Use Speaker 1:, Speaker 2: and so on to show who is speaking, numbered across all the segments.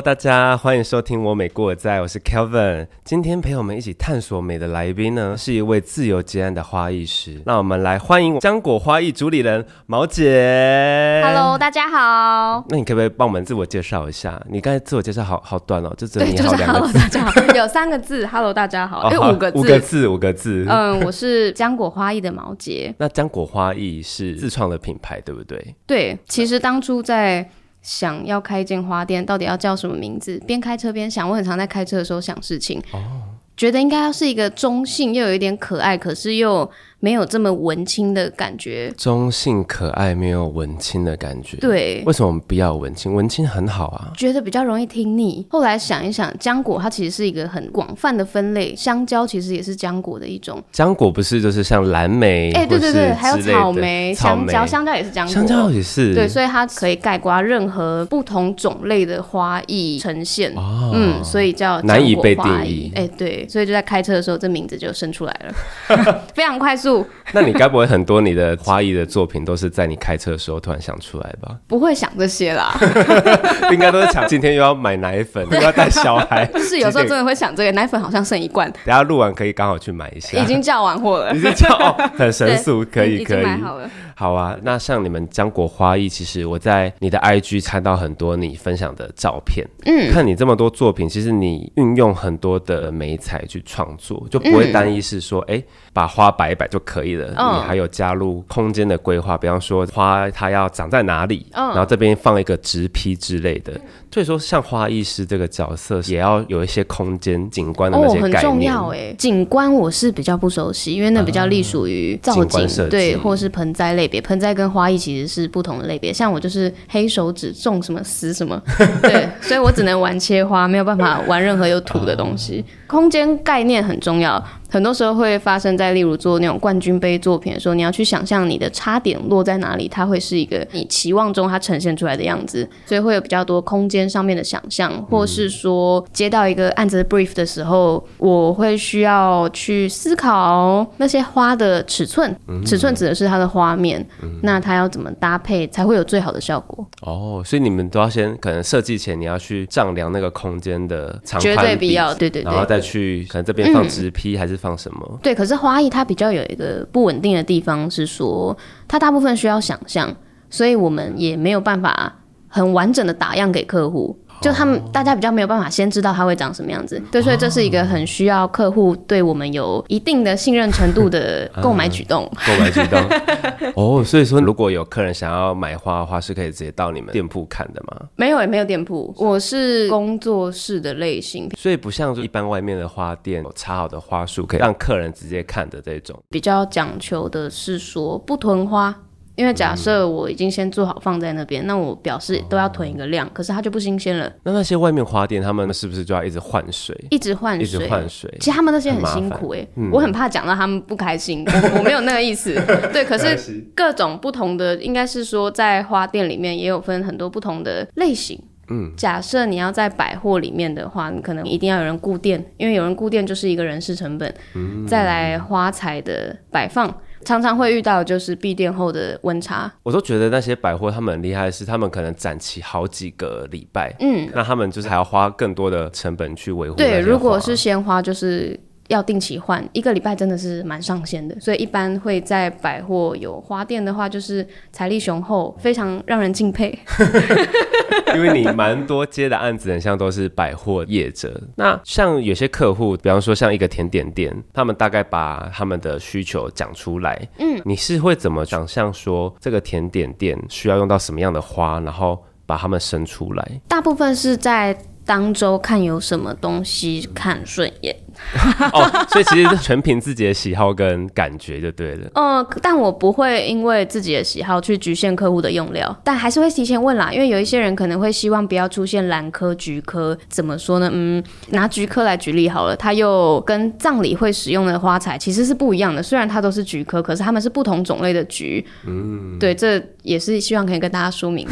Speaker 1: Hello，大家欢迎收听我美过在，我是 Kelvin。今天陪我们一起探索美的来宾呢，是一位自由接案的花艺师。那我们来欢迎浆果花艺主理人毛姐。
Speaker 2: Hello，大家好。
Speaker 1: 那你可不可以帮我们自我介绍一下？你刚才自我介绍好好短哦，就只有
Speaker 2: 对，
Speaker 1: 你
Speaker 2: 就是
Speaker 1: 好两个
Speaker 2: Hello，
Speaker 1: 字。
Speaker 2: 大家好，有三个字，Hello，大家好，哎、
Speaker 1: 哦好
Speaker 2: 五个字，
Speaker 1: 五个字，五个字。
Speaker 2: 嗯，我是浆果花艺的毛杰。
Speaker 1: 那浆果花艺是自创的品牌，对不对？
Speaker 2: 对，其实当初在想要开一间花店，到底要叫什么名字，边开车边想，我很常在开车的时候想事情。哦。觉得应该要是一个中性又有一点可爱，可是又没有这么文青的感觉。
Speaker 1: 中性可爱，没有文青的感觉。。
Speaker 2: 对，
Speaker 1: 为什么我们不要文青？文青很好啊。
Speaker 2: 觉得比较容易听腻。后来想一想，浆果它其实是一个很广泛的分类，香蕉其实也是浆果的一种。
Speaker 1: 浆果不是就是像蓝莓，
Speaker 2: 哎、对对对，还有草莓、香蕉，香蕉也是浆果。
Speaker 1: 香蕉也是。
Speaker 2: 对，所以它可以概括任何不同种类的花艺呈现。
Speaker 1: 哦，
Speaker 2: 嗯，所以叫
Speaker 1: 难以被定义
Speaker 2: 哎、对，所以就在开车的时候，这名字就生出来了，非常快速，
Speaker 1: 那你该不会很多你的花艺的作品都是在你开车的时候突然想出来吧？
Speaker 2: 不会想这些啦。
Speaker 1: 应该都是想今天又要买奶粉，又要带小孩，
Speaker 2: 就是有时候真的会想这个，奶粉好像剩一罐，
Speaker 1: 等下录完可以刚好去买一下。
Speaker 2: 已经叫完货了
Speaker 1: 已，经叫哦，很神速，可以可以。
Speaker 2: 好了。
Speaker 1: 好啊，那像你们浆果花艺，其实我在你的 IG 看到很多你分享的照片，嗯，看你这么多作品，其实你运用很多的美彩去创作，就不会单一是说，哎、把花摆一摆就可以了，
Speaker 2: 嗯。
Speaker 1: 你还有加入空间的规划，比方说花它要长在哪里，
Speaker 2: 嗯。
Speaker 1: 然后这边放一个植批之类的，所以说像花艺师这个角色，也要有一些空间景观的那
Speaker 2: 哦，很重。要哎，景观我是比较不熟悉，因为那比较隶属于造
Speaker 1: 景
Speaker 2: 对，或是盆栽类别。盆栽跟花艺其实是不同的类别，像我就是黑手指种什么死什么，对，所以我只能玩切花，没有办法玩任何有土的东西。空间概念很重要，很多时候会发生在例如做那种冠军杯作品的时候，你要去想象你的插点落在哪里，它会是一个你期望中它呈现出来的样子，所以会有比较多空间上面的想象，或是说接到一个案子的 brief 的时候，我会需要去思考那些花的尺寸，尺寸指的是它的花面，那它要怎么搭配才会有最好的效果？
Speaker 1: 哦，所以你们都要先可能设计前你要去丈量那个空间的长
Speaker 2: 绝
Speaker 1: 宽比
Speaker 2: 对必要，对对对
Speaker 1: 然。后再去可能这边放直批还是放什么？
Speaker 2: 对，可是花艺它比较有一个不稳定的地方是说，它大部分需要想象，所以我们也没有办法很完整的打样给客户。就他们大家比较没有办法先知道它会长什么样子，对，所以这是一个很需要客户对我们有一定的信任程度的 购买举动。
Speaker 1: 购买举动 哦，所以说如果有客人想要买花的话，是可以直接到你们店铺看的吗？
Speaker 2: 没有也没有店铺，我是工作室的类型，
Speaker 1: 所以不像一般外面的花店有插好的花束，可以让客人直接看的这种。
Speaker 2: 比较讲求的是说不囤花。因为假设我已经先做好放在那边，那我表示都要囤一个量，可是它就不新鲜了，
Speaker 1: 那那些外面花店，他们是不是就要一直换水，
Speaker 2: 一直换水。
Speaker 1: 一直
Speaker 2: 水，
Speaker 1: 换水？
Speaker 2: 其实他们那些很辛苦哎、我很怕讲到他们不开心，我 我没有那个意思。对，可是各种不同的，应该是说在花店里面也有分很多不同的类型。嗯，假设你要在百货里面的话，你可能一定要有人顾店，因为有人顾店就是一个人事成本。再来花材的摆放，常常会遇到就是闭店后的温差。
Speaker 1: 我都觉得那些百货他们很厉害，是他们可能展期好几个礼拜，
Speaker 2: 嗯，
Speaker 1: 那他们就是还要花更多的成本去维护
Speaker 2: 对，如果是鲜花，就是要定期换，一个礼拜真的是蛮上限的。所以一般会在百货有花店的话，就是财力雄厚，非常让人敬佩。
Speaker 1: 因为你蛮多接的案子，很像都是百货业者。那像有些客户，比方说像一个甜点店，他们大概把他们的需求讲出来，嗯，你是会怎么想象说这个甜点店需要用到什么样的花，然后把它们生出来？
Speaker 2: 大部分是在当周看有什么东西看顺眼。
Speaker 1: 哦，所以其实全凭自己的喜好跟感觉就对了。
Speaker 2: 嗯，但我不会因为自己的喜好去局限客户的用料，但还是会提前问啦，因为有一些人可能会希望不要出现兰科、菊科，怎么说呢？嗯，拿菊科来举例好了，它又跟葬礼会使用的花材其实是不一样的，虽然它都是菊科，可是它们是不同种类的菊。嗯，对，这也是希望可以跟大家说明。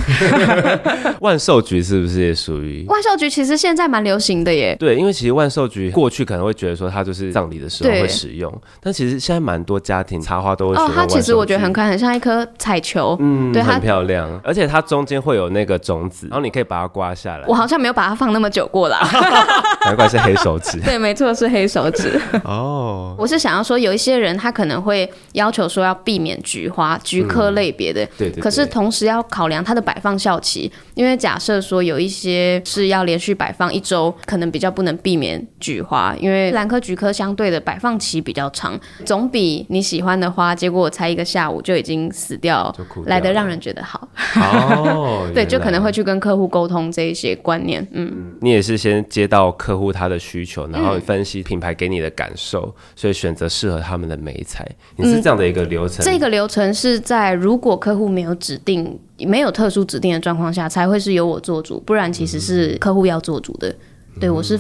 Speaker 1: 万寿菊是不是也属于？
Speaker 2: 万寿菊其实现在蛮流行的耶。
Speaker 1: 对，因为其实万寿菊过去可能会觉得说它就是葬礼的时候会使用，但其实现在蛮多家庭插花都会选
Speaker 2: 哦
Speaker 1: 用，
Speaker 2: 它其实我觉得很可爱，很像一颗彩球。
Speaker 1: 嗯，
Speaker 2: 对
Speaker 1: 很漂亮，而且它中间会有那个种子，然后你可以把它刮下来。
Speaker 2: 我，好像没有把它放那么久过啦。
Speaker 1: 难怪是黑手指。
Speaker 2: 对，没错，是黑手指。
Speaker 1: 哦。
Speaker 2: 我是想要说，有一些人他可能会要求说要避免菊花、菊科类别的，
Speaker 1: 对对对。
Speaker 2: 可是同时要考量它的摆放效期，因为假设说有一些是要连续摆放一周，可能比较不能避免菊花，因为兰科菊科相对的摆放期比较长，总比你喜欢的花，结果我才一个下午就已经死掉
Speaker 1: 掉
Speaker 2: 来的让人觉得好。
Speaker 1: 哦，
Speaker 2: 对，就可能会去跟客户沟通这一些观念，嗯。
Speaker 1: 你也是先接到客户他的需求，然后分析品牌给你的感受，所以选择适合他们的美材。你是这样的一个流程？
Speaker 2: 这个流程是在如果客户没有指定、没有特殊指定的状况下，才会是由我做主，不然其实是客户要做主的。对我是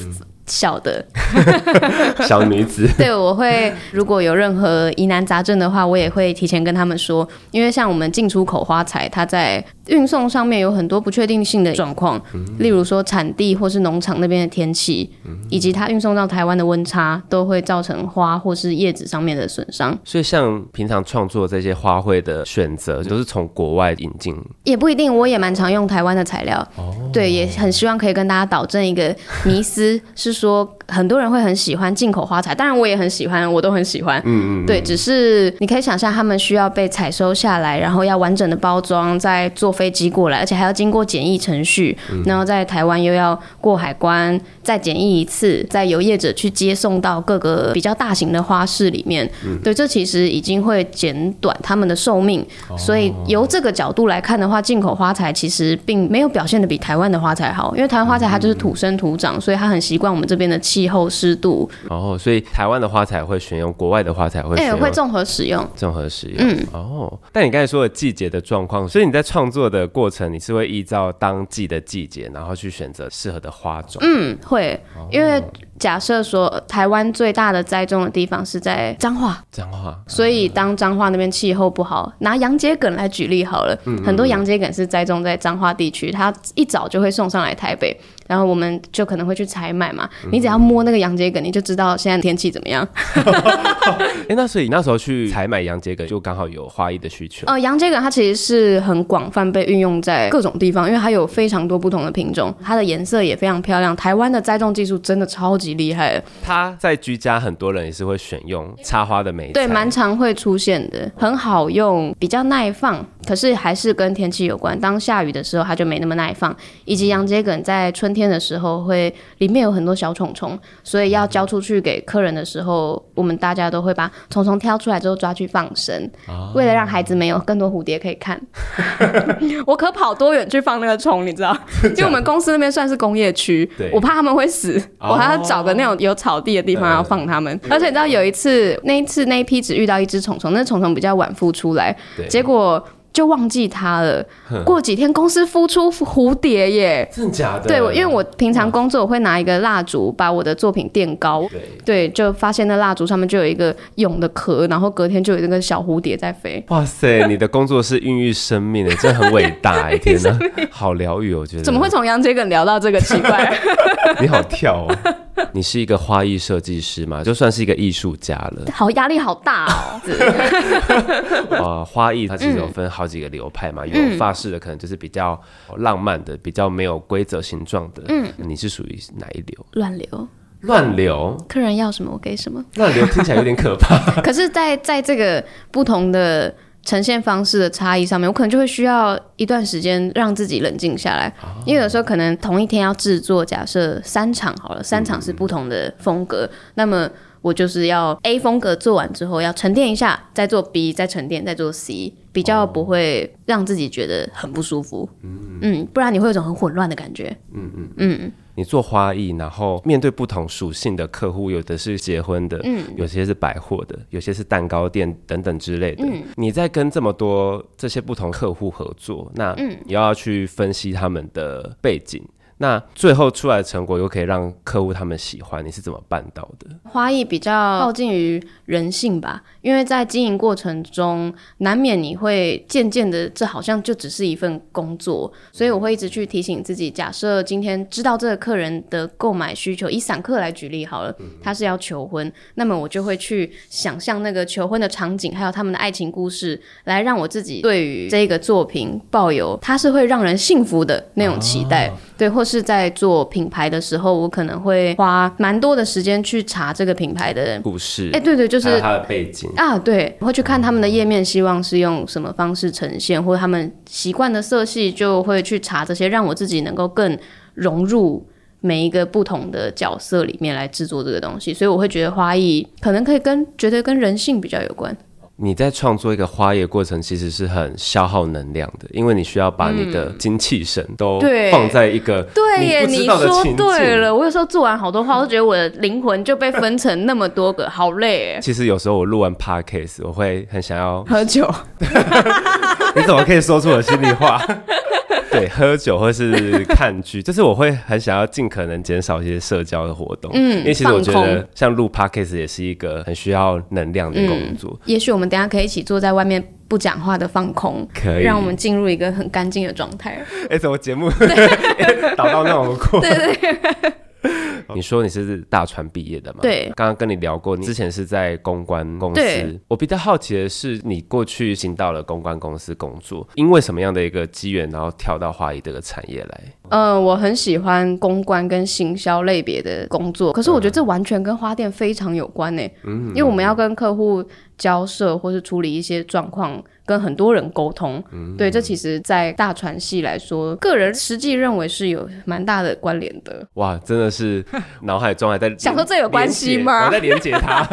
Speaker 2: 小的，
Speaker 1: 小女子，
Speaker 2: 对我会如果有任何疑难杂症的话，我也会提前跟他们说，因为像我们进出口花材，它在运送上面有很多不确定性的状况，例如说产地或是农场那边的天气，以及它运送到台湾的温差，都会造成花或是叶子上面的损伤。
Speaker 1: 所以像平常创作这些花卉的选择，都是从国外引进。
Speaker 2: 也不一定，我也蛮常用台湾的材料，对，也很希望可以跟大家导正一个迷思，是说很多人会很喜欢进口花材，当然我也很喜欢，我都很喜欢，嗯嗯，对，只是你可以想象他们需要被采收下来，然后要完整的包装，再坐飞机过来，而且还要经过检疫程序，然后在台湾又要过海关，再检疫一次，再由业者去接送到各个比较大型的花市里面，对，这其实已经会减短他们的寿命，所以由这个角度来看的话，进口花材其实并没有表现的比台湾的花材好，因为台湾花材它就是土生土长，所以它很习惯我们这边的气候湿度，
Speaker 1: 然后，所以台湾的花材会选用，国外的花材会
Speaker 2: 哎、
Speaker 1: 选用。
Speaker 2: 会综合使用。
Speaker 1: 综合使用，嗯，哦，但你刚才说的季节的状况，所以你在创作的过程，你是会依照当季的季节，然后去选择适合的花种，
Speaker 2: 嗯，会，因为假设说呃台湾最大的栽种的地方是在彰化，
Speaker 1: 彰化，
Speaker 2: 所以当彰化那边气候不好，拿洋桔梗来举例好了，很多洋桔梗是栽种在彰化地区，它一早就会送上来台北，然后我们就可能会去采买嘛。你只要摸那个洋桔梗，你就知道现在天气怎么样。
Speaker 1: 哎，那所以那时候去采买洋桔梗，就刚好有花艺的需求，
Speaker 2: 呃，洋桔梗它其实是很广泛被运用在各种地方，因为它有非常多不同的品种，它的颜色也非常漂亮。台湾的栽种技术真的超级厉害，
Speaker 1: 它在居家很多人也是会选用插花的美，
Speaker 2: 对，蛮常会出现的，很好用，比较耐放，可是还是跟天气有关。当下雨的时候，它就没那么耐放，以及洋桔梗在春天的时候会里面有很多小虫虫，所以要交出去给客人的时候，我们大家都会把虫虫挑出来之后抓去放生，为了让孩子们有更多蝴蝶可以看。我可跑多远去放那个虫，你知道？因为我们公司那边算是工业区
Speaker 1: 对，
Speaker 2: 我怕他们会死，
Speaker 1: 哦
Speaker 2: 我还要找个那种有草地的地方要放他们。而且你知道有一次，那一次那一批只遇到一只虫虫，那虫虫比较晚孵出来，结果。就忘记它了。过几天公司孵出蝴蝶耶，
Speaker 1: 真的假的？
Speaker 2: 对，我因为我平常工作我会拿一个蜡烛把我的作品垫高，
Speaker 1: 对
Speaker 2: 对，就发现那蜡烛上面就有一个蛹的壳，然后隔天就有那个小蝴蝶在飞。
Speaker 1: 哇塞，你的工作是孕育生命的，真的很伟大哎！天哪，好疗愈，我觉得。
Speaker 2: 怎么会从杨杰梗聊到这个奇怪？
Speaker 1: 你好跳哦！你是一个花艺设计师嘛，就算是一个艺术家了。
Speaker 2: 好压力好大哦。
Speaker 1: 呃，花艺它其实有分好几个流派嘛，有法式的可能就是比较浪漫的，比较没有规则形状的。嗯，你是属于哪一流？
Speaker 2: 乱流，
Speaker 1: 乱流，
Speaker 2: 客人要什么我给什么。
Speaker 1: 乱流听起来有点可怕。
Speaker 2: 可是在，在这个不同的呈现方式的差异上面，我可能就会需要一段时间让自己冷静下来，因为有时候可能同一天要制作，假设三场好了，三场是不同的风格，那么我就是要 A 风格做完之后要沉淀一下，再做 B，再沉淀，再做 C，比较不会让自己觉得很不舒服。嗯不然你会有一种很混乱的感觉。嗯嗯嗯。
Speaker 1: 你做花艺，然后面对不同属性的客户，有的是结婚的，嗯，有些是百货的，有些是蛋糕店等等之类的。你在跟这么多这些不同客户合作，那你要去分析他们的背景。那最后出来的成果又可以让客户他们喜欢，你是怎么办到的？
Speaker 2: 花艺比较靠近于人性吧，因为在经营过程中，难免你会渐渐的，这好像就只是一份工作，所以我会一直去提醒自己。假设今天知道这个客人的购买需求，以散客来举例好了，他是要求婚，那么我就会去想象那个求婚的场景，还有他们的爱情故事，来让我自己对于这个作品抱有它是会让人幸福的那种期待。对，或是在做品牌的时候，我可能会花蛮多的时间去查这个品牌的
Speaker 1: 故事。
Speaker 2: 哎，对对，就是
Speaker 1: 它的背景
Speaker 2: 啊，对，会去看他们的页面，希望是用什么方式呈现，或者他们习惯的色系，就会去查这些，让我自己能够更融入每一个不同的角色里面来制作这个东西。所以我会觉得花艺可能可以跟觉得跟人性比较有关。
Speaker 1: 你在创作一个花叶过程，其实是很消耗能量的，因为你需要把你的精气神都放在一个
Speaker 2: 对
Speaker 1: 耶，
Speaker 2: 你说对了。我有时候做完好多话，我都觉得我的灵魂就被分成那么多个，好累。
Speaker 1: 其实有时候我录完 podcast，我会很想要
Speaker 2: 喝酒。
Speaker 1: 你怎么可以说出我心里话？对，喝酒或是看剧，就是我会很想要尽可能减少一些社交的活动。嗯，因为其实我觉得像录 podcast 也是一个很需要能量的工作。
Speaker 2: 也许我们等下可以一起坐在外面不讲话的放空，
Speaker 1: 可以
Speaker 2: 让我们进入一个很干净的状态。
Speaker 1: 哎，怎么节目 导到那种过？
Speaker 2: 对对。
Speaker 1: 你说你是大传毕业的嘛？
Speaker 2: 对，
Speaker 1: 刚刚跟你聊过，你之前是在公关公司。我比较好奇的是，你过去进到了公关公司工作，因为什么样的一个机缘，然后跳到花艺这个产业来？
Speaker 2: 嗯，我很喜欢公关跟行销类别的工作，可是我觉得这完全跟花店非常有关呢。嗯，因为我们要跟客户交涉，或是处理一些状况。跟很多人沟通，嗯对，这其实，在大传系来说，个人实际认为是有蛮大的关联的。
Speaker 1: 哇，真的是 脑海中还在
Speaker 2: 想说这有关系吗？
Speaker 1: 我在连接他。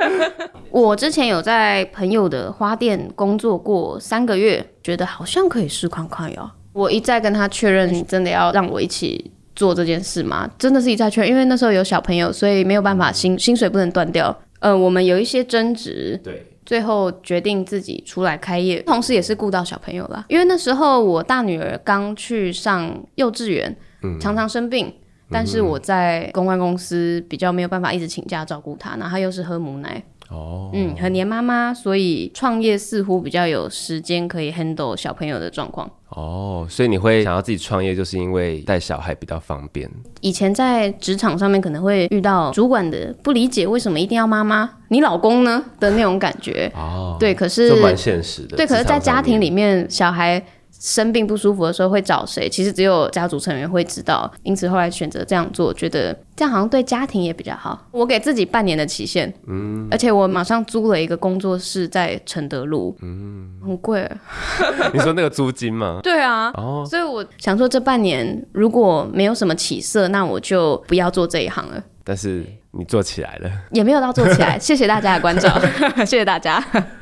Speaker 2: 我之前有在朋友的花店工作过三个月，觉得好像可以试看看哟。我一再跟他确认，真的要让我一起做这件事吗？真的是一再确认，因为那时候有小朋友，所以没有办法薪薪水不能断掉。呃，我们有一些争执。
Speaker 1: 对。
Speaker 2: 最后决定自己出来开业，同时也是顾到小朋友啦。因为那时候我大女儿刚去上幼稚园，常常生病，但是我在公关公司比较没有办法一直请假照顾她，然后她又是喝母奶。哦，嗯，很黏妈妈，所以创业似乎比较有时间可以 handle 小朋友的状况。
Speaker 1: 哦，所以你会想要自己创业，就是因为带小孩比较方便。
Speaker 2: 以前在职场上面可能会遇到主管的不理解，为什么一定要妈妈？你老公呢的那种感觉。哦，对，可是
Speaker 1: 蛮现实的。
Speaker 2: 对，可是，在家庭里面，小孩。生病不舒服的时候会找谁？其实只有家族成员会知道，因此后来选择这样做，觉得这样好像对家庭也比较好。我给自己半年的期限，嗯，而且我马上租了一个工作室在承德路，嗯，很贵。
Speaker 1: 你说那个租金吗？
Speaker 2: 对啊，哦，所以我想说这半年如果没有什么起色，那我就不要做这一行了。
Speaker 1: 但是。你做起来了，
Speaker 2: 也没有到做起来。谢谢大家的关照，谢谢大家。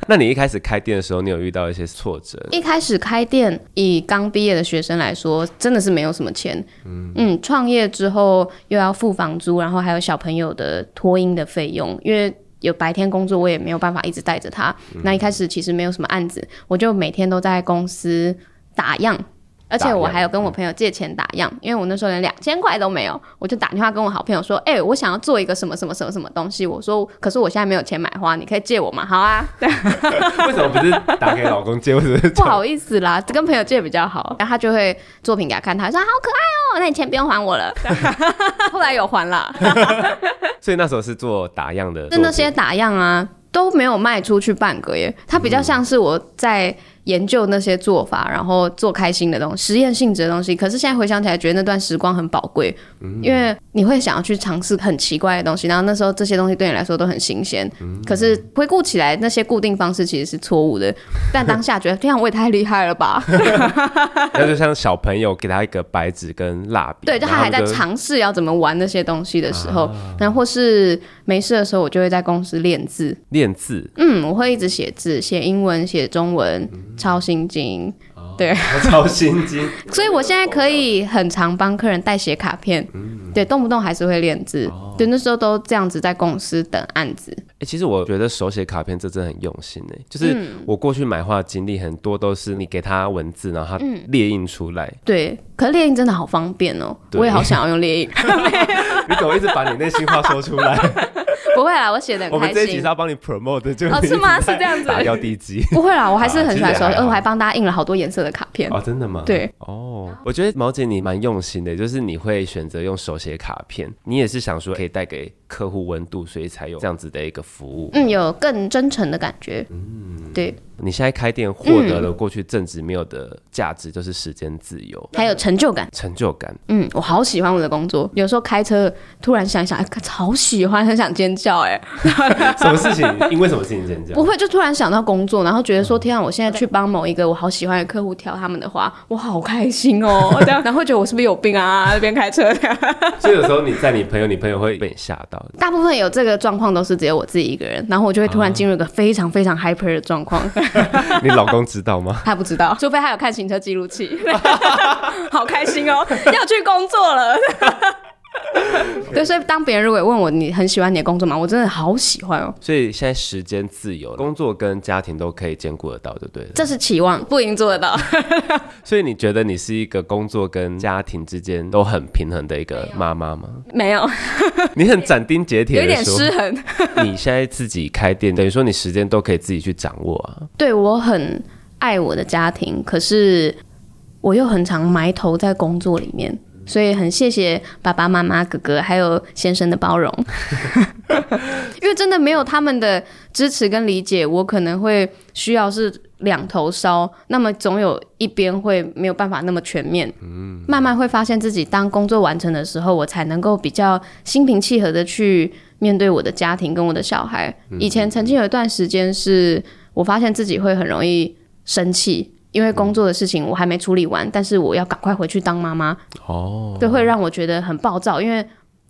Speaker 1: 那你一开始开店的时候，你有遇到一些挫折？
Speaker 2: 一开始开店，以刚毕业的学生来说，真的是没有什么钱。嗯嗯，创业之后又要付房租，然后还有小朋友的托婴的费用，因为有白天工作，我也没有办法一直带着他。那一开始其实没有什么案子，我就每天都在公司打样。而且我还有跟我朋友借钱打样，因为我那时候连两千块都没有，我就打电话跟我好朋友说：“哎，我想要做一个什么什么什么什么东西。”我说：“可是我现在没有钱买花，你可以借我吗？”好啊。
Speaker 1: 为什么不是打给老公借？为什么
Speaker 2: 不好意思啦？跟朋友借比较好。然后他就会作品给他看，他说：“好可爱哦，那你钱不用还我了。”后来有还了。
Speaker 1: 所以那时候是做打样的，
Speaker 2: 就那些打样啊都没有卖出去半个耶。它比较像是我在。研究那些做法，然后做开心的东西，实验性质的东西。可是现在回想起来，觉得那段时光很宝贵，因为你会想要去尝试很奇怪的东西。然后那时候这些东西对你来说都很新鲜。可是回顾起来，那些固定方式其实是错误的。但当下觉得，天啊我也太厉害了吧？
Speaker 1: 那就像小朋友给他一个白纸跟蜡笔，
Speaker 2: 对，就他还在尝试要怎么玩那些东西的时候，然后或是没事的时候，我就会在公司练字。
Speaker 1: 练字，
Speaker 2: 嗯，我会一直写字，写英文，写中文。抄心经，对，
Speaker 1: 超心机，
Speaker 2: 所以我现在可以很常帮客人代写卡片，对，动不动还是会练字，对，那时候都这样子在公司等案子。
Speaker 1: 哎、其实我觉得手写卡片这真的很用心哎，就是我过去买画经历很多都是你给他文字，然后他列印出来，
Speaker 2: 对，可是列印真的好方便哦，
Speaker 1: 对。
Speaker 2: 我也好想要用列印。
Speaker 1: 你怎么一直把你内心话说出来？
Speaker 2: 不会啦，我写的很开
Speaker 1: 我们这一集是。要帮你 promote 的，就
Speaker 2: 哦是吗是这样子
Speaker 1: 打掉地基。
Speaker 2: 不会啦，我还是很喜欢手写，
Speaker 1: 啊其实也还好
Speaker 2: 而我还帮大家印了好多颜色的卡片。
Speaker 1: 哦，真的吗？
Speaker 2: 对，
Speaker 1: 哦，我觉得毛姐你蛮用心的，就是你会选择用手写卡片，你也是想说可以带给客户温度，所以才有这样子的一个服务。
Speaker 2: 嗯，有更真诚的感觉。嗯，对，
Speaker 1: 你现在开店获得了过去正职没有的价值，就是时间自由、
Speaker 2: 还有成就感。
Speaker 1: 成就感。
Speaker 2: 嗯，我好喜欢我的工作。有时候开车突然想一想，哎，好喜欢，很想尖叫，哎，
Speaker 1: 什么事情？因为什么事情尖叫？
Speaker 2: 不会，就突然想到工作，然后觉得说，天啊，我现在去帮某一个我好喜欢的客户挑他们的花，我好开心哦，这样，然后会觉得我是不是有病啊？那边开车，
Speaker 1: 所以有时候你在你朋友，你朋友会被你吓到。
Speaker 2: 大部分有这个状况都是只有我自己一个人，然后我就会突然进入一个非常非常 hyper 的状况。
Speaker 1: 你老公知道吗？
Speaker 2: 他不知道，除非他有看行车记录器。好开心哦，要去工作了。对，所以当别人如果问我你很喜欢你的工作吗？我真的好喜欢哦，
Speaker 1: 所以现在时间自由，工作跟家庭都可以兼顾得到，对不对了？
Speaker 2: 这是期望，不一定做得到。
Speaker 1: 所以你觉得你是一个工作跟家庭之间都很平衡的一个妈妈吗？
Speaker 2: 没有，
Speaker 1: 你很斩钉截铁
Speaker 2: 有点，失衡。
Speaker 1: 你现在自己开店，等于说你时间都可以自己去掌握啊。
Speaker 2: 对我很爱我的家庭，可是我又很常埋头在工作里面。所以很谢谢爸爸妈妈、哥哥还有先生的包容，因为真的没有他们的支持跟理解，我可能会需要是两头烧，那么总有一边会没有办法那么全面。嗯，慢慢会发现自己当工作完成的时候，我才能够比较心平气和的去面对我的家庭跟我的小孩。以前曾经有一段时间是我发现自己会很容易生气。因为工作的事情我还没处理完，但是我要赶快回去当妈妈，
Speaker 1: 哦，
Speaker 2: 对，会让我觉得很暴躁，因为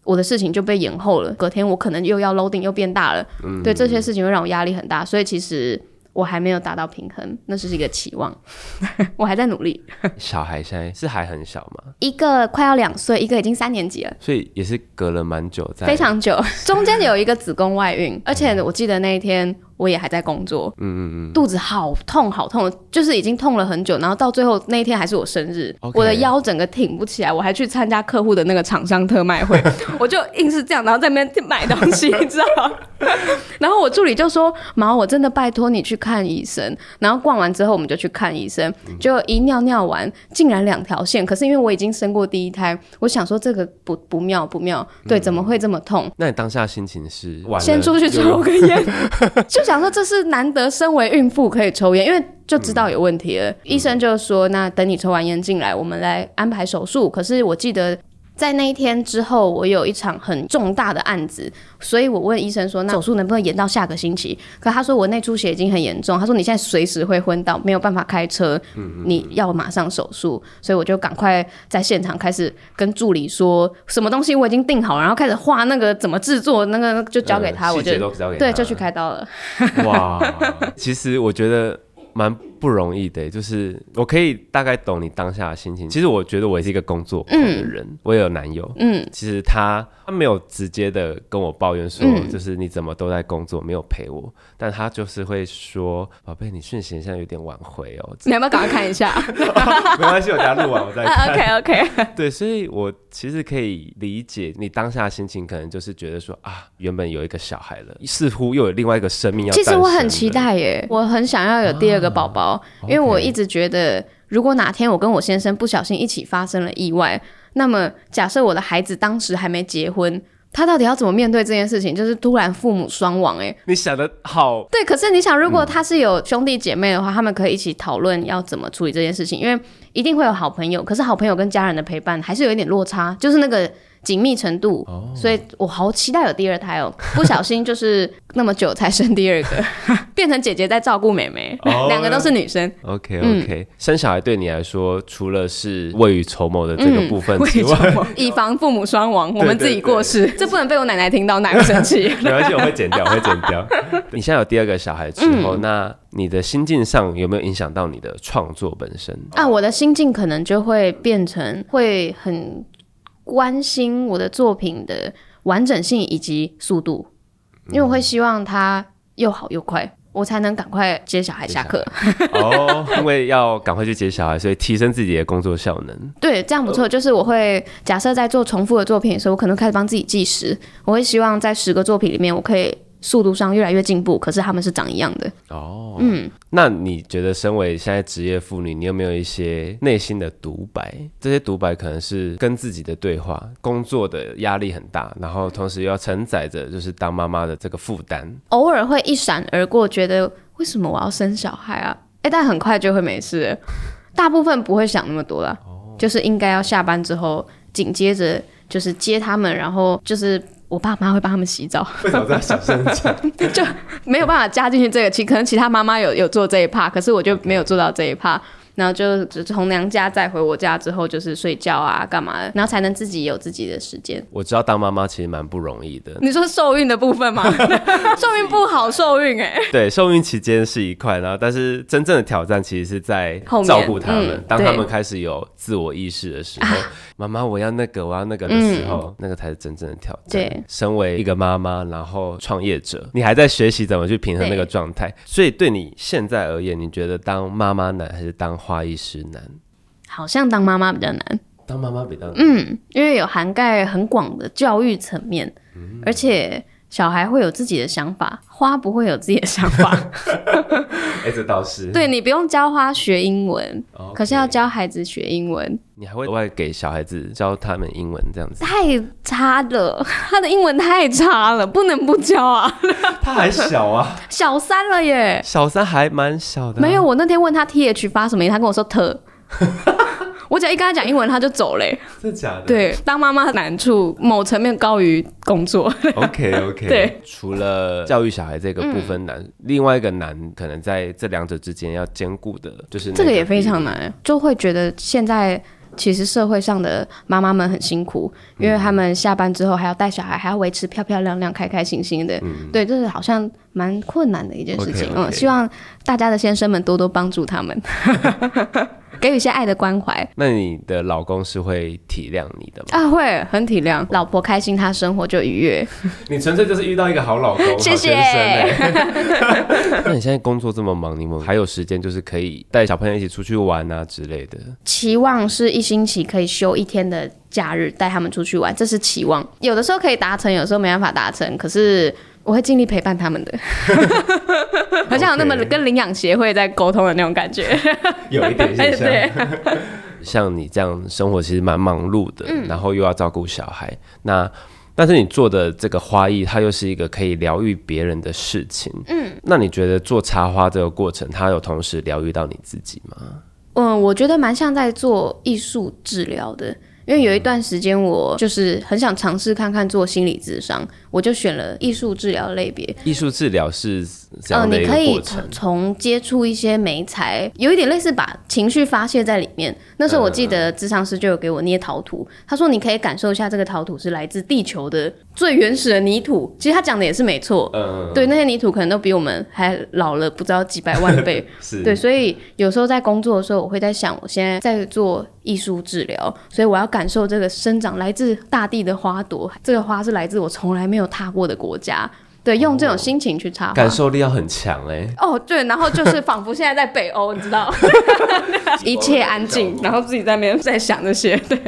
Speaker 2: 我的事情就被延后了，隔天我可能又要 loading 又变大了，嗯。对，这些事情会让我压力很大，所以其实我还没有达到平衡，那只是一个期望，我还在努力。
Speaker 1: 小孩现在是还很小吗，
Speaker 2: 一个快要两岁，一个已经三年级了。
Speaker 1: 所以也是隔了蛮久在，
Speaker 2: 非常久，中间有一个子宫外孕，而且我记得那一天我也还在工作，嗯嗯嗯，肚子好痛好痛，就是已经痛了很久，然后到最后那一天还是我生日。我的腰整个挺不起来，我还去参加客户的那个厂商特卖会，我就硬是这样，然后在那边买东西，你知道吗？然后我助理就说：“毛，我真的拜托你去看医生。”然后逛完之后，我们就去看医生，就一尿尿完，竟然两条线。可是因为我已经生过第一胎，我想说这个不不妙不妙，对，怎么会这么痛？
Speaker 1: 那你当下心情是
Speaker 2: 先出去抽根烟，就 想说这是难得身为孕妇可以抽烟，因为就知道有问题了。医生就说：“那等你抽完烟进来，我们来安排手术。”可是我记得。在那一天之后，我有一场很重大的案子，所以我问医生说：“那手术能不能延到下个星期？”可他说我内出血已经很严重，他说你现在随时会昏倒，没有办法开车，你要马上手术。所以我就赶快在现场开始跟助理说什么东西我已经定好，然后开始画那个怎么制作，那个就交给他，我就对就去开刀了。
Speaker 1: 哇，其实我觉得蛮不容易的，就是我可以大概懂你当下的心情。其实我觉得我也是一个工作狂的人，我也有男友，
Speaker 2: 嗯，
Speaker 1: 其实他他没有直接的跟我抱怨说，
Speaker 2: 嗯
Speaker 1: 就是你怎么都在工作，没有陪我，但他就是会说，宝贝，你讯息现在有点晚回哦，
Speaker 2: 你要不要赶快看一下
Speaker 1: 没关系，我等下录完我再看。
Speaker 2: OK OK，
Speaker 1: 对，所以我其实可以理解你当下的心情，可能就是觉得说啊，原本有一个小孩了，似乎又有另外一个生命要。
Speaker 2: 其实我很期。待耶，我很想要有第二个宝宝，因为我一直觉得，如果哪天我跟我先生不小心一起发生了意外，那么假设我的孩子当时还没结婚。他到底要怎么面对这件事情？就是突然父母双亡，哎，
Speaker 1: 你想的好，
Speaker 2: 对。可是你想，如果他是有兄弟姐妹的话，他们可以一起讨论要怎么处理这件事情，因为一定会有好朋友。可是好朋友跟家人的陪伴还是有一点落差，就是那个紧密程度。所以我好期待有第二胎哦，不小心就是那么久才生第二个，变成姐姐在照顾妹妹，
Speaker 1: 哦
Speaker 2: 两个都是女生。
Speaker 1: OK OK，、生小孩对你来说，除了是未雨绸缪的这个部分之外，
Speaker 2: 以防父母双亡，我们自己
Speaker 1: 对
Speaker 2: 过世，这不能被我奶奶听到，奶奶会生气。
Speaker 1: 没关系，我会剪掉，我会剪掉。你现在有第二个小孩之后，
Speaker 2: 嗯
Speaker 1: 那你的心境上有没有影响到你的创作本身？
Speaker 2: 啊，我的心境可能就会变成会很关心我的作品的完整性以及速度。因为我会希望它又好又快。我才能赶快接小孩下课
Speaker 1: 哦，因为要赶快去接小孩，所以提升自己的工作效能。
Speaker 2: 对，这样不错。就是我会假设在做重复的作品的时候，我可能开始帮自己计时。我会希望在十个作品里面，我可以。速度上越来越进步，可是他们是长一样的
Speaker 1: 哦。嗯，那你觉得身为现在职业妇女，你有没有一些内心的独白？这些独白可能是跟自己的对话。工作的压力很大，然后同时又要承载着就是当妈妈的这个负担。
Speaker 2: 偶尔会一闪而过，觉得为什么我要生小孩啊？哎，但很快就会没事。大部分不会想那么多了，就是应该要下班之后，紧接着就是接他们，然后就是。我爸妈会帮他们洗澡，
Speaker 1: 为什么在小声讲？
Speaker 2: 就没有办法加进去这个，其可能其他妈妈有有做这一 part，可是我就没有做到这一 part。然后就从娘家再回我家之后，就是睡觉啊，干嘛的，然后才能自己有自己的时间。
Speaker 1: 我知道当妈妈其实蛮不容易的。
Speaker 2: 你说受孕的部分吗？受孕不好受孕哎。
Speaker 1: 对，受孕期间是一块，然后但是真正的挑战其实是在照顾他们。当他们开始有自我意识的时候，妈妈我要那个我要那个的时候，那个才是真正的挑战。对，身为一个妈妈，然后创业者，你还在学习怎么去平衡那个状态。所以对你现在而言，你觉得当妈妈难还是当？花艺师难，
Speaker 2: 好像当妈妈比较难。
Speaker 1: 当妈妈比较
Speaker 2: 嗯，因为有涵盖很广的教育层面，而且小孩会有自己的想法，花不会有自己的想法。
Speaker 1: 哎，这倒是。
Speaker 2: 对你不用教花学英文，可是要教孩子学英文。
Speaker 1: 你还会额外给小孩子教他们英文这样子？
Speaker 2: 太差了，他的英文太差了，不能不教啊。
Speaker 1: 他还小啊，
Speaker 2: 小三了耶。
Speaker 1: 小三还蛮小的。
Speaker 2: 没有，我那天问他 T H 发什么音，他跟我说特。我只要一跟他讲英文，他就走嘞。
Speaker 1: 真的假的？
Speaker 2: 对，当妈妈的难处某层面高于工作。
Speaker 1: OK OK。
Speaker 2: 对，
Speaker 1: 除了教育小孩这个部分难，另外一个难可能在这两者之间要兼顾的，就是
Speaker 2: 这个也非常难，就会觉得现在其实社会上的妈妈们很辛苦，因为他们下班之后还要带小孩，还要维持漂漂亮亮、开开心心的。嗯。对，就是好像蛮困难的一件事情。嗯，希望大家的先生们多多帮助他们。给予一些爱的关怀。
Speaker 1: 那你的老公是会体谅你的吗？
Speaker 2: 啊，会很体谅。老婆开心，他生活就愉悦。
Speaker 1: 你纯粹就是遇到一个好老公，
Speaker 2: 谢谢。
Speaker 1: 那你现在工作这么忙，你们还有时间就是可以带小朋友一起出去玩啊之类的？
Speaker 2: 期望是一星期可以休一天的假日，带他们出去玩，这是期望。有的时候可以达成，有时候没办法达成，可是。我会尽力陪伴他们的，好像有那么跟领养协会在沟通的那种感觉，
Speaker 1: 有一点 像。像你这样生活其实蛮忙碌的，然后又要照顾小孩，那但是你做的这个花艺，它又是一个可以疗愈别人的事情。嗯，那你觉得做插花这个过程，它有同时疗愈到你自己吗？
Speaker 2: 嗯，我觉得蛮像在做艺术治疗的。因为有一段时间，我就是很想尝试看看做心理智商，我就选了艺术治疗类别。
Speaker 1: 艺术治疗是这样的一个过程，
Speaker 2: 从接触一些美材，有一点类似把情绪发泄在里面。那时候我记得智商师就有给我捏陶土，他说你可以感受一下这个陶土是来自地球的最原始的泥土。其实他讲的也是没错，嗯，对，那些泥土可能都比我们还老了不知道几百万倍。
Speaker 1: 是，
Speaker 2: 对，所以有时候在工作的时候，我会在想，我现在在做。艺术治疗，所以我要感受这个生长来自大地的花朵。这个花是来自我从来没有踏过的国家，对，用这种心情去插，
Speaker 1: 感受力要很强哎。
Speaker 2: 哦，对，然后就是仿佛现在在北欧，你知道，一切安静，然后自己在那边在想那些，对。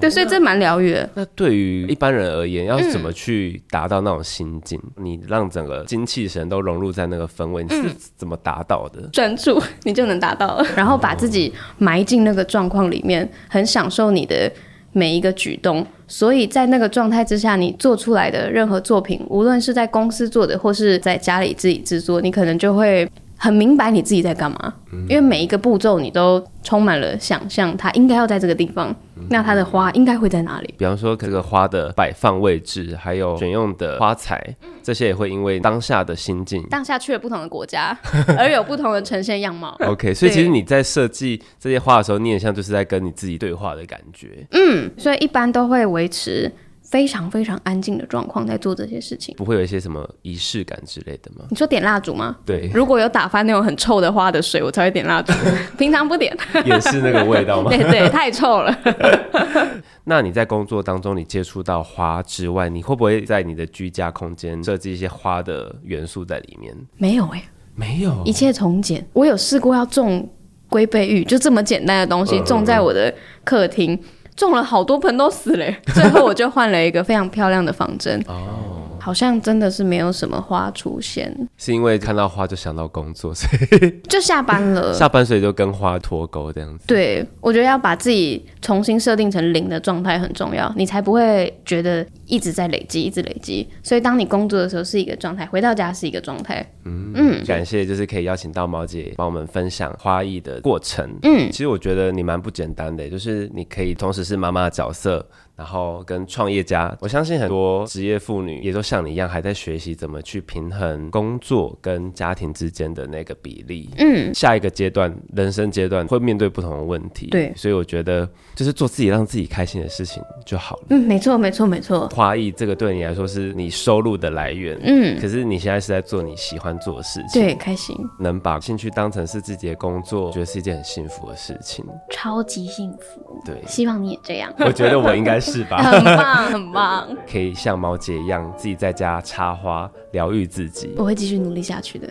Speaker 2: 对，所以这蛮疗愈的。
Speaker 1: 那对于一般人而言，要怎么去达到那种心境？你让整个精气神都融入在那个氛围，你是怎么达到的？
Speaker 2: 专注，你就能达到了。然后把自己埋进那个状况里面，很享受你的每一个举动。所以在那个状态之下，你做出来的任何作品，无论是在公司做的，或是在家里自己制作，你可能就会。很明白你自己在干嘛，因为每一个步骤你都充满了想象，它应该要在这个地方，那它的花应该会在哪里？
Speaker 1: 比方说这个花的摆放位置，还有选用的花材，这些也会因为当下的心境，
Speaker 2: 当下去了不同的国家，而有不同的呈现样貌。
Speaker 1: OK，所以其实你在设计这些花的时候，你也像就是在跟你自己对话的感觉。
Speaker 2: 嗯，所以一般都会维持。非常非常安静的状况在做这些事情。
Speaker 1: 不会有一些什么仪式感之类的吗？
Speaker 2: 你说点蜡烛吗？
Speaker 1: 对，
Speaker 2: 如果有打翻那种很臭的花的水，我才会点蜡烛。平常不点，
Speaker 1: 也是那个味道吗？
Speaker 2: 对对，太臭了。
Speaker 1: 那你在工作当中，你接触到花之外，你会不会在你的居家空间设计一些花的元素在里面？
Speaker 2: 没有哎、
Speaker 1: 没有，
Speaker 2: 一切从简。我有试过要种龟背玉，就这么简单的东西，
Speaker 1: 嗯
Speaker 2: 种在我的客厅，种了好多盆都死了欸。最后我就换了一个非常漂亮的仿真。
Speaker 1: 哦，
Speaker 2: 好像真的是没有什么花出现，
Speaker 1: 是因为看到花就想到工作，所以
Speaker 2: 就下班了。
Speaker 1: 下班所以就跟花脱钩这样子。
Speaker 2: 对，我觉得要把自己重新设定成零的状态很重要，你才不会觉得一直在累积，一直累积。所以当你工作的时候是一个状态，回到家是一个状态。
Speaker 1: 嗯，感谢，就是可以邀请到毛姐帮我们分享花艺的过程。
Speaker 2: 嗯，
Speaker 1: 其实我觉得你蛮不简单的，就是你可以同时是妈妈的角色，然后跟创业家。我相信很多职业妇女也都像你一样，还在学习怎么去平衡工作跟家庭之间的那个比例。
Speaker 2: 嗯，
Speaker 1: 下一个阶段，人生阶段会面对不同的问题。
Speaker 2: 对
Speaker 1: 所以我觉得就是做自己让自己开心的事情就好了。
Speaker 2: 嗯，没错，没错，没错。
Speaker 1: 花艺这个对你来说是你收入的来源，
Speaker 2: 嗯，
Speaker 1: 可是你现在是在做你喜欢做的事情。
Speaker 2: 对，开心，
Speaker 1: 能把兴趣当成是自己的工作，我觉得是一件很幸福的事情。
Speaker 2: 超级幸福。
Speaker 1: 对，
Speaker 2: 希望你也这样，
Speaker 1: 我觉得我应该是吧，
Speaker 2: 很棒，很棒。
Speaker 1: 可以像毛姐一样，自己在家插花，疗愈自己。
Speaker 2: 我会继续努力下去的。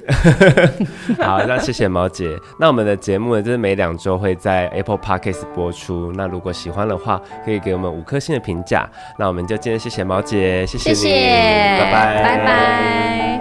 Speaker 1: 好，那谢谢毛姐。那我们的节目呢，就是每两周会在 Apple Podcast 播出。那如果喜欢的话，可以给我们五颗星的评价。那我们就今天谢谢毛姐，谢谢你，
Speaker 2: 谢谢，
Speaker 1: 拜拜，
Speaker 2: 拜拜。